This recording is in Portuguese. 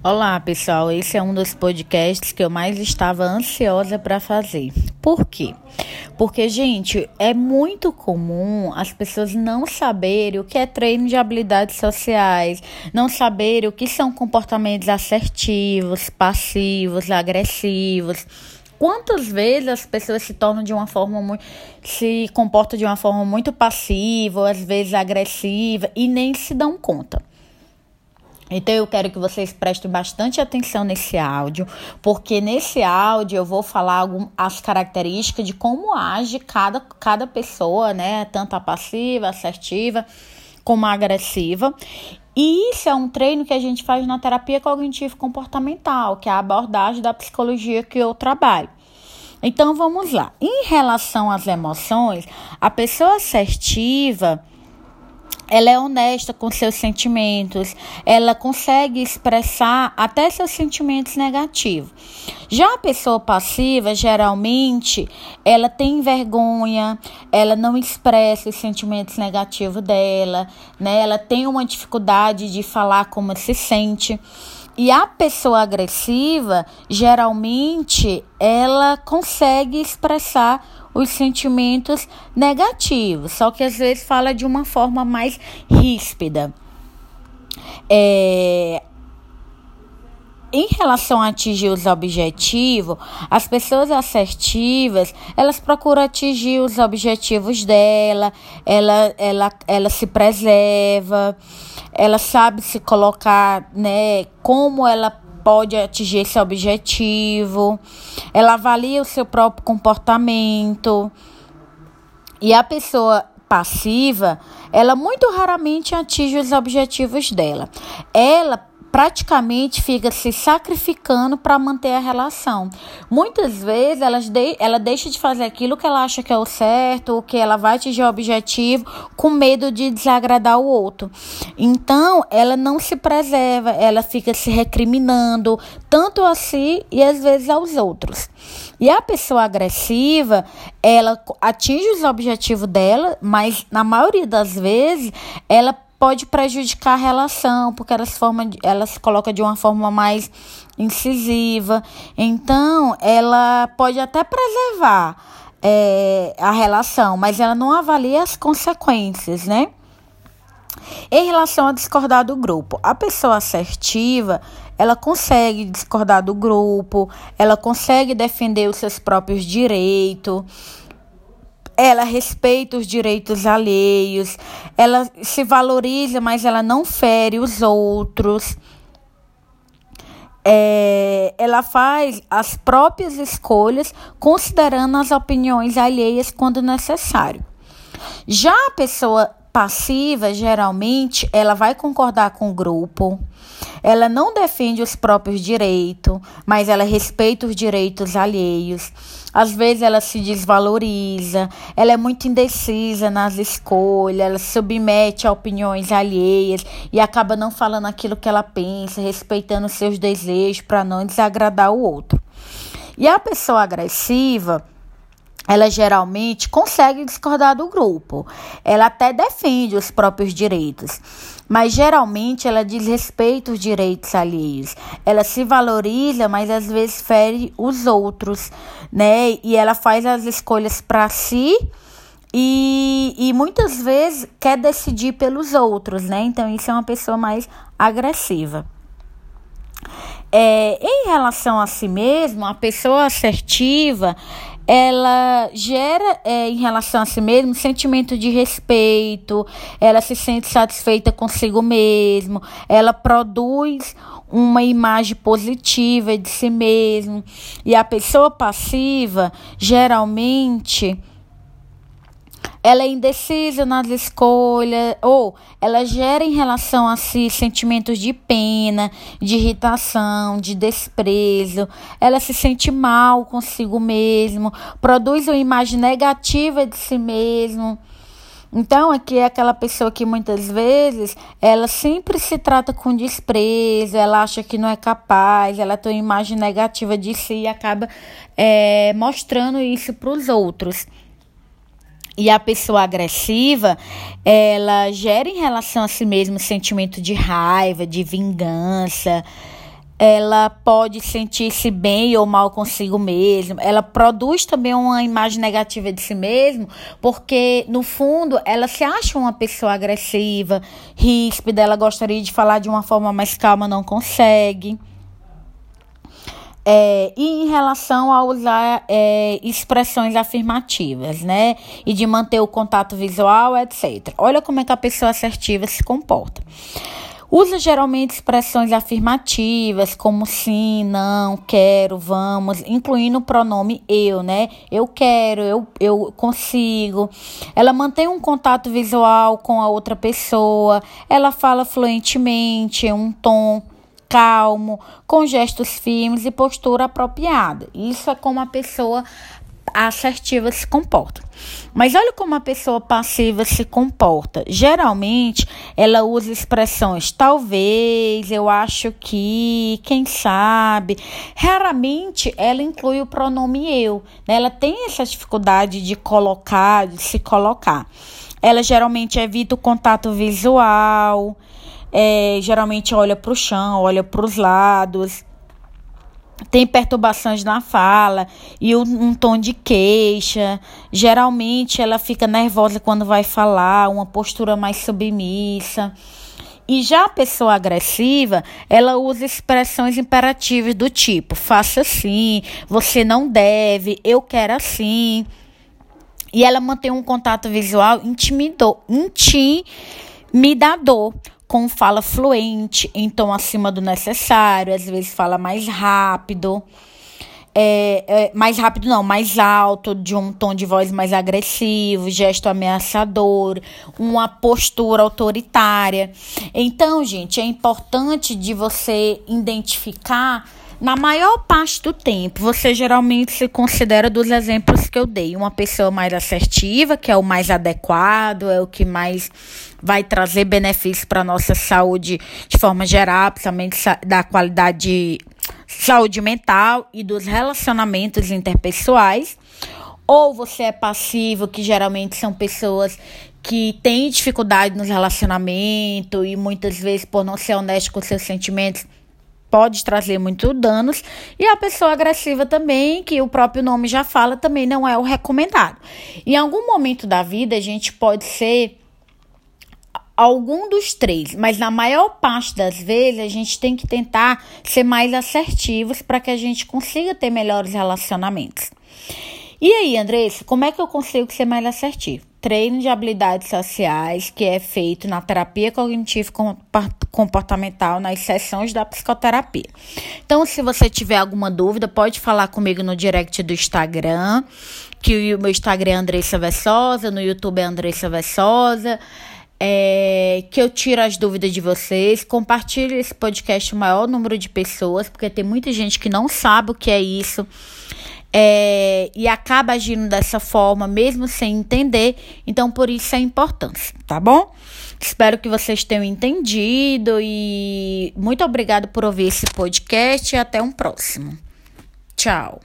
Olá, pessoal. Esse é um dos podcasts que eu mais estava ansiosa para fazer. Por quê? Porque, gente, é muito comum as pessoas não saberem o que é treino de habilidades sociais, não saberem o que são comportamentos assertivos, passivos, agressivos. Quantas vezes as pessoas se tornam de uma forma muito. se comportam de uma forma muito passiva, às vezes agressiva, e nem se dão conta. Então eu quero que vocês prestem bastante atenção nesse áudio, porque nesse áudio eu vou falar as características de como age cada, cada pessoa, né? Tanto a passiva, assertiva, como a agressiva. E isso é um treino que a gente faz na terapia cognitivo comportamental, que é a abordagem da psicologia que eu trabalho. Então vamos lá. Em relação às emoções, a pessoa assertiva ela é honesta com seus sentimentos, ela consegue expressar até seus sentimentos negativos. Já a pessoa passiva, geralmente, ela tem vergonha, ela não expressa os sentimentos negativos dela, né? Ela tem uma dificuldade de falar como se sente. E a pessoa agressiva, geralmente, ela consegue expressar os sentimentos negativos, só que às vezes fala de uma forma mais ríspida. É, em relação a atingir os objetivos, as pessoas assertivas, elas procuram atingir os objetivos dela, ela, ela, ela se preserva, ela sabe se colocar, né, como ela pode atingir esse objetivo, ela avalia o seu próprio comportamento. E a pessoa passiva, ela muito raramente atinge os objetivos dela. Ela praticamente fica se sacrificando para manter a relação. Muitas vezes ela, de, ela deixa de fazer aquilo que ela acha que é o certo, que ela vai atingir o objetivo, com medo de desagradar o outro. Então, ela não se preserva, ela fica se recriminando, tanto a si e às vezes aos outros. E a pessoa agressiva, ela atinge os objetivos dela, mas na maioria das vezes ela pode prejudicar a relação, porque ela se, forma, ela se coloca de uma forma mais incisiva. Então, ela pode até preservar é, a relação, mas ela não avalia as consequências, né? Em relação a discordar do grupo, a pessoa assertiva, ela consegue discordar do grupo, ela consegue defender os seus próprios direitos, ela respeita os direitos alheios, ela se valoriza, mas ela não fere os outros. É, ela faz as próprias escolhas, considerando as opiniões alheias quando necessário. Já a pessoa passiva, geralmente, ela vai concordar com o grupo, ela não defende os próprios direitos, mas ela respeita os direitos alheios. Às vezes ela se desvaloriza, ela é muito indecisa nas escolhas, ela submete a opiniões alheias e acaba não falando aquilo que ela pensa, respeitando seus desejos para não desagradar o outro. E a pessoa agressiva, ela geralmente consegue discordar do grupo. Ela até defende os próprios direitos, mas geralmente ela desrespeita os direitos alheios. Ela se valoriza, mas às vezes fere os outros, né? E ela faz as escolhas para si e, e muitas vezes quer decidir pelos outros, né? Então isso é uma pessoa mais agressiva. É, em relação a si mesmo, a pessoa assertiva, ela gera é, em relação a si mesmo sentimento de respeito, ela se sente satisfeita consigo mesmo, ela produz uma imagem positiva de si mesmo. E a pessoa passiva, geralmente, ela é indecisa nas escolhas, ou ela gera em relação a si sentimentos de pena, de irritação, de desprezo, ela se sente mal consigo mesmo, produz uma imagem negativa de si mesmo. Então, aqui é aquela pessoa que muitas vezes ela sempre se trata com desprezo, ela acha que não é capaz, ela tem uma imagem negativa de si e acaba é, mostrando isso para os outros. E a pessoa agressiva, ela gera em relação a si mesma sentimento de raiva, de vingança. ela pode sentir-se bem ou mal consigo mesma. Ela produz também uma imagem negativa de si mesmo, porque no fundo ela se acha uma pessoa agressiva, ríspida, ela gostaria de falar de uma forma mais calma, não consegue. É, e em relação a usar é, expressões afirmativas, né? E de manter o contato visual, etc. Olha como é que a pessoa assertiva se comporta. Usa geralmente expressões afirmativas como sim, não, quero, vamos, incluindo o pronome eu, né? Eu quero, eu, eu consigo. Ela mantém um contato visual com a outra pessoa, ela fala fluentemente, em um tom calmo, com gestos firmes e postura apropriada. Isso é como a pessoa assertiva se comporta. Mas olha como a pessoa passiva se comporta. Geralmente, ela usa expressões talvez, eu acho que, quem sabe. Raramente ela inclui o pronome eu. Né? Ela tem essa dificuldade de colocar, de se colocar. Ela geralmente evita o contato visual. É, geralmente olha para o chão, olha para os lados tem perturbações na fala e um, um, tom de queixa. Geralmente ela fica nervosa quando vai falar, uma postura mais submissa. E já a pessoa agressiva, ela usa expressões imperativas do tipo: faça assim, você não deve, eu quero assim. E ela mantém um contato visual intimidador com fala fluente, em tom acima do necessário, às vezes fala mais rápido. É, é, mais rápido não, mais alto, de um tom de voz mais agressivo, gesto ameaçador, uma postura autoritária. Então, gente, é importante de você identificar na maior parte do tempo, você geralmente se considera dos exemplos que eu dei, uma pessoa mais assertiva, que é o mais adequado, é o que mais vai trazer benefícios para a nossa saúde de forma geral, principalmente da qualidade de saúde mental e dos relacionamentos interpessoais. Ou você é passivo, que geralmente são pessoas que têm dificuldade nos relacionamentos e muitas vezes, por não ser honesto com seus sentimentos, pode trazer muito danos. E a pessoa agressiva também, que o próprio nome já fala, também não é o recomendado. Em algum momento da vida, a gente pode ser algum dos três, mas na maior parte das vezes a gente tem que tentar ser mais assertivos para que a gente consiga ter melhores relacionamentos. E aí, Andressa, como é que eu consigo ser mais assertivo? Treino de habilidades sociais que é feito na terapia cognitiva comportamental nas sessões da psicoterapia. Então, se você tiver alguma dúvida, pode falar comigo no direct do Instagram, que o meu Instagram é Andressa Vessosa, no YouTube é Andressa Vessosa. É, que eu tiro as dúvidas de vocês, compartilhe esse podcast o maior número de pessoas, porque tem muita gente que não sabe o que é isso é, e acaba agindo dessa forma, mesmo sem entender. Então, por isso a importância, tá bom? Espero que vocês tenham entendido e muito obrigado por ouvir esse podcast e até um próximo. Tchau.